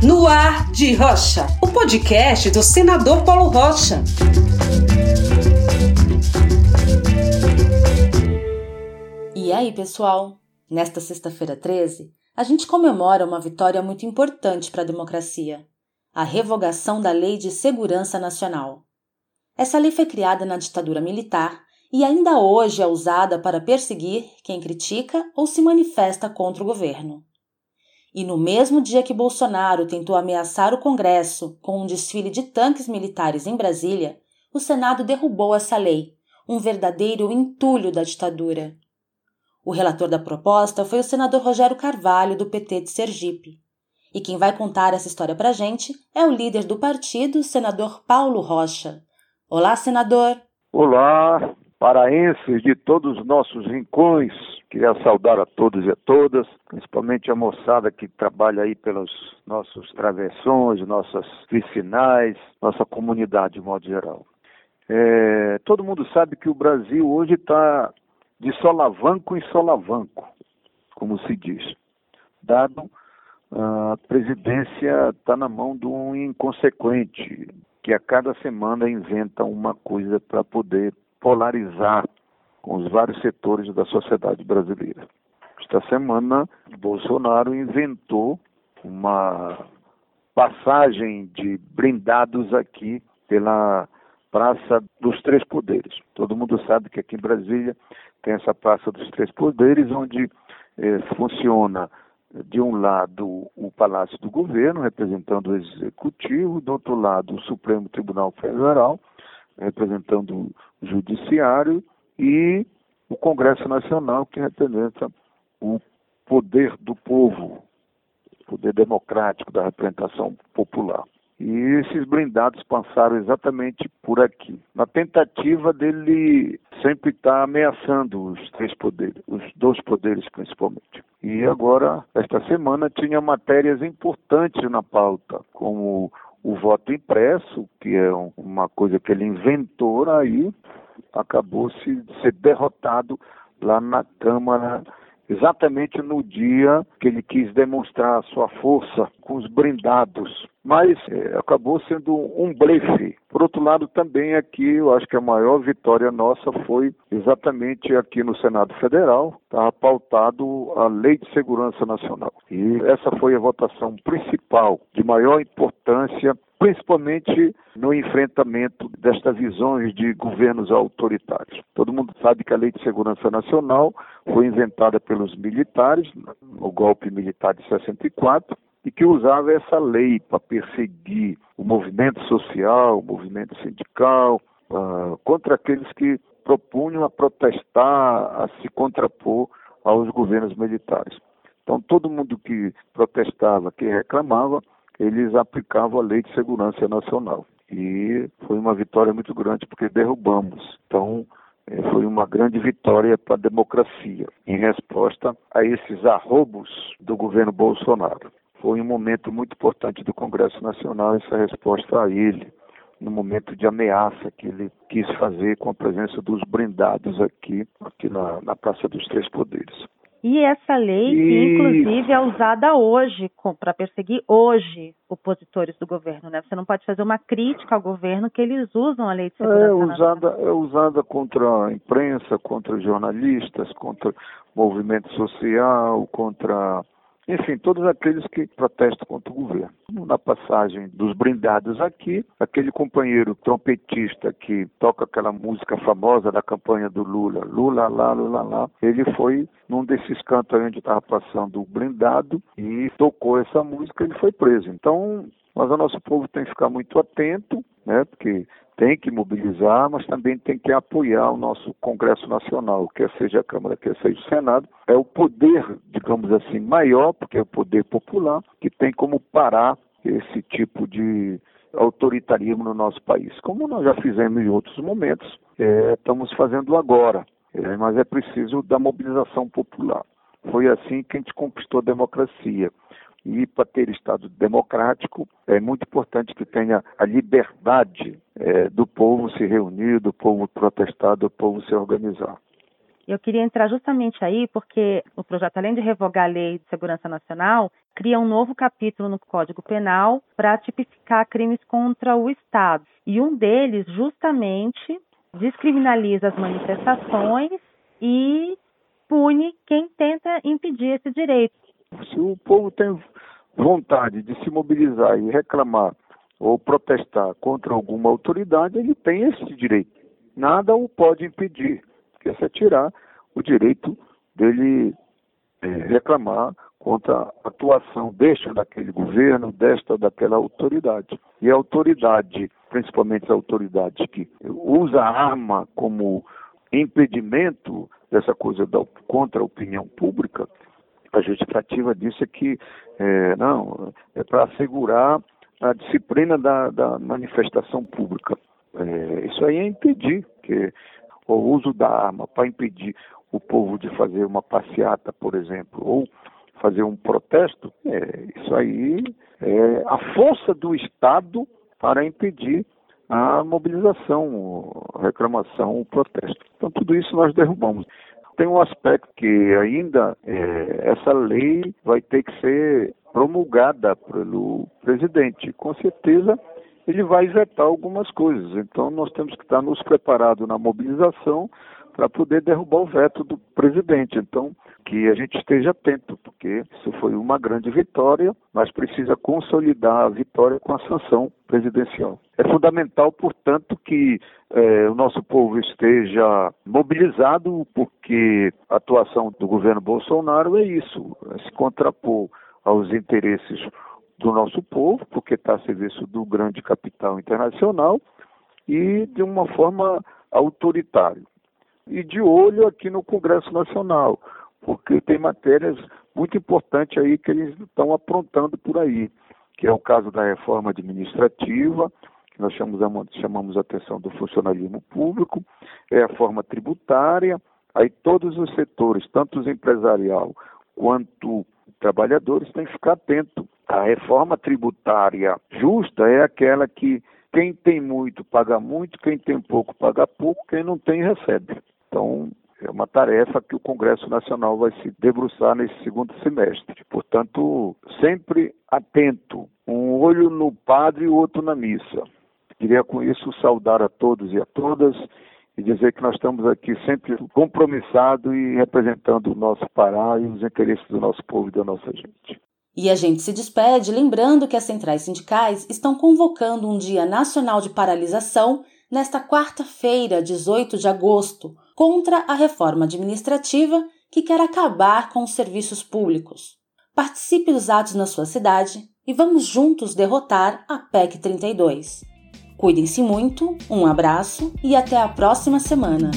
No Ar de Rocha, o podcast do senador Paulo Rocha. E aí, pessoal? Nesta sexta-feira 13, a gente comemora uma vitória muito importante para a democracia: a revogação da Lei de Segurança Nacional. Essa lei foi criada na ditadura militar e ainda hoje é usada para perseguir quem critica ou se manifesta contra o governo. E no mesmo dia que Bolsonaro tentou ameaçar o Congresso com um desfile de tanques militares em Brasília, o Senado derrubou essa lei, um verdadeiro entulho da ditadura. O relator da proposta foi o senador Rogério Carvalho, do PT de Sergipe. E quem vai contar essa história pra gente é o líder do partido, senador Paulo Rocha. Olá, senador. Olá, paraenses de todos os nossos rincões. Queria saudar a todos e a todas, principalmente a moçada que trabalha aí pelos nossos travessões, nossas vicinais, nossa comunidade de modo geral. É, todo mundo sabe que o Brasil hoje está de solavanco em solavanco, como se diz, dado a presidência está na mão de um inconsequente que a cada semana inventa uma coisa para poder polarizar com os vários setores da sociedade brasileira. Esta semana, Bolsonaro inventou uma passagem de blindados aqui pela Praça dos Três Poderes. Todo mundo sabe que aqui em Brasília tem essa Praça dos Três Poderes, onde eh, funciona de um lado o Palácio do Governo, representando o Executivo, do outro lado o Supremo Tribunal Federal, representando Judiciário, e o Congresso Nacional, que representa o poder do povo, o poder democrático da representação popular. E esses blindados passaram exatamente por aqui, na tentativa dele sempre estar ameaçando os três poderes, os dois poderes principalmente. E agora, esta semana, tinha matérias importantes na pauta, como o voto impresso, que é uma coisa que ele inventou aí, acabou se ser derrotado lá na Câmara exatamente no dia que ele quis demonstrar a sua força com os blindados. Mas é, acabou sendo um blefe. Por outro lado, também aqui, eu acho que a maior vitória nossa foi exatamente aqui no Senado Federal, estava pautado a Lei de Segurança Nacional. E essa foi a votação principal, de maior importância principalmente no enfrentamento destas visões de governos autoritários. Todo mundo sabe que a Lei de Segurança Nacional foi inventada pelos militares, no golpe militar de 64, e que usava essa lei para perseguir o movimento social, o movimento sindical, uh, contra aqueles que propunham a protestar, a se contrapor aos governos militares. Então, todo mundo que protestava, que reclamava, eles aplicavam a Lei de Segurança Nacional. E foi uma vitória muito grande porque derrubamos. Então, é, foi uma grande vitória para a democracia em resposta a esses arrobos do governo Bolsonaro. Foi um momento muito importante do Congresso Nacional essa resposta a ele, no momento de ameaça que ele quis fazer com a presença dos blindados aqui, aqui na, na Praça dos Três Poderes. E essa lei, e... inclusive, é usada hoje para perseguir hoje opositores do governo, né? Você não pode fazer uma crítica ao governo que eles usam a lei de segurança. É usada, é usada contra a imprensa, contra jornalistas, contra movimento social, contra enfim, todos aqueles que protestam contra o governo. Na passagem dos blindados aqui, aquele companheiro trompetista que toca aquela música famosa da campanha do Lula, Lula lá, Lula lá, ele foi num desses cantos onde estava passando o blindado e tocou essa música, ele foi preso. Então, mas o nosso povo tem que ficar muito atento, né, porque tem que mobilizar, mas também tem que apoiar o nosso Congresso Nacional, quer seja a Câmara, quer seja o Senado. É o poder, digamos assim, maior, porque é o poder popular, que tem como parar esse tipo de autoritarismo no nosso país. Como nós já fizemos em outros momentos, é, estamos fazendo agora, é, mas é preciso da mobilização popular. Foi assim que a gente conquistou a democracia. E para ter Estado democrático, é muito importante que tenha a liberdade é, do povo se reunir, do povo protestar, do povo se organizar. Eu queria entrar justamente aí porque o projeto, além de revogar a Lei de Segurança Nacional, cria um novo capítulo no Código Penal para tipificar crimes contra o Estado. E um deles, justamente, descriminaliza as manifestações e pune quem tenta impedir esse direito. Se o povo tem vontade de se mobilizar e reclamar ou protestar contra alguma autoridade, ele tem esse direito. Nada o pode impedir, que é tirar o direito dele é, reclamar contra a atuação deste ou daquele governo, desta ou daquela autoridade. E a autoridade, principalmente a autoridade que usa a arma como impedimento dessa coisa da, contra a opinião pública, a justificativa disso é que é, não é para assegurar a disciplina da, da manifestação pública. É, isso aí é impedir que o uso da arma para impedir o povo de fazer uma passeata, por exemplo, ou fazer um protesto, é, isso aí é a força do Estado para impedir a mobilização, a reclamação, o protesto. Então, tudo isso nós derrubamos. Tem um aspecto que ainda é, essa lei vai ter que ser promulgada pelo presidente. Com certeza ele vai vetar algumas coisas. Então nós temos que estar nos preparados na mobilização para poder derrubar o veto do presidente. Então, que a gente esteja atento, porque isso foi uma grande vitória, mas precisa consolidar a vitória com a sanção presidencial. É fundamental, portanto, que eh, o nosso povo esteja mobilizado, porque a atuação do governo Bolsonaro é isso, é se contrapor aos interesses do nosso povo, porque está a serviço do grande capital internacional, e de uma forma autoritária. E de olho aqui no Congresso Nacional, porque tem matérias muito importantes aí que eles estão aprontando por aí, que é o caso da reforma administrativa, que nós chamamos, chamamos a atenção do funcionalismo público, é a forma tributária, aí todos os setores, tanto os empresarial quanto trabalhadores têm que ficar atento. A reforma tributária justa é aquela que quem tem muito paga muito, quem tem pouco paga pouco, quem não tem recebe. Então, é uma tarefa que o Congresso Nacional vai se debruçar nesse segundo semestre. Portanto, sempre atento, um olho no padre e o outro na missa. Queria com isso saudar a todos e a todas e dizer que nós estamos aqui sempre compromissados e representando o nosso Pará e os interesses do nosso povo e da nossa gente. E a gente se despede lembrando que as centrais sindicais estão convocando um Dia Nacional de Paralisação nesta quarta-feira, 18 de agosto, contra a reforma administrativa que quer acabar com os serviços públicos. Participe dos atos na sua cidade e vamos juntos derrotar a PEC 32. Cuidem-se muito, um abraço e até a próxima semana.